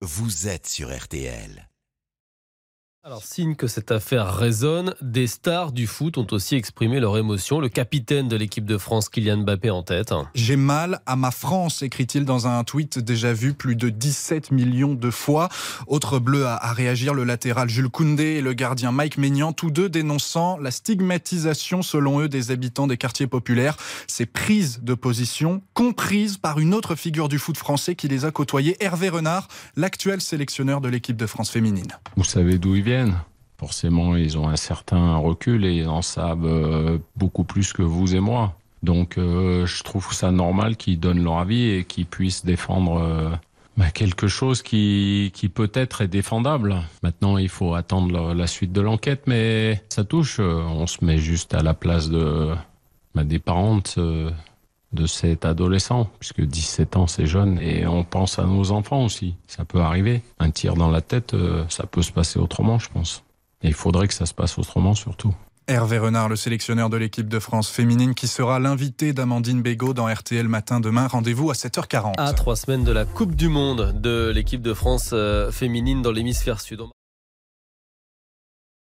vous êtes sur RTL. Alors, signe que cette affaire résonne, des stars du foot ont aussi exprimé leur émotion. Le capitaine de l'équipe de France, Kylian Mbappé, en tête. J'ai mal à ma France, écrit-il dans un tweet déjà vu plus de 17 millions de fois. Autre bleu à, à réagir, le latéral Jules Koundé et le gardien Mike Maignan, tous deux dénonçant la stigmatisation, selon eux, des habitants des quartiers populaires. Ces prises de position comprises par une autre figure du foot français qui les a côtoyés, Hervé Renard, l'actuel sélectionneur de l'équipe de France féminine. Vous savez d'où ils Forcément, ils ont un certain recul et ils en savent euh, beaucoup plus que vous et moi. Donc, euh, je trouve ça normal qu'ils donnent leur avis et qu'ils puissent défendre euh, bah, quelque chose qui, peut-être est défendable. Maintenant, il faut attendre la, suite de l'enquête, mais ça touche. On se met juste à la place de bah, des parents de, de cet adolescent, puisque 17 ans c'est jeune, et on pense à nos enfants aussi. Ça peut arriver. Un tir dans la tête, ça peut se passer autrement, je pense. Et il faudrait que ça se passe autrement surtout. Hervé Renard, le sélectionneur de l'équipe de France féminine, qui sera l'invité d'Amandine Bégaud dans RTL Matin demain. Rendez-vous à 7h40. À trois semaines de la Coupe du Monde de l'équipe de France féminine dans l'hémisphère sud.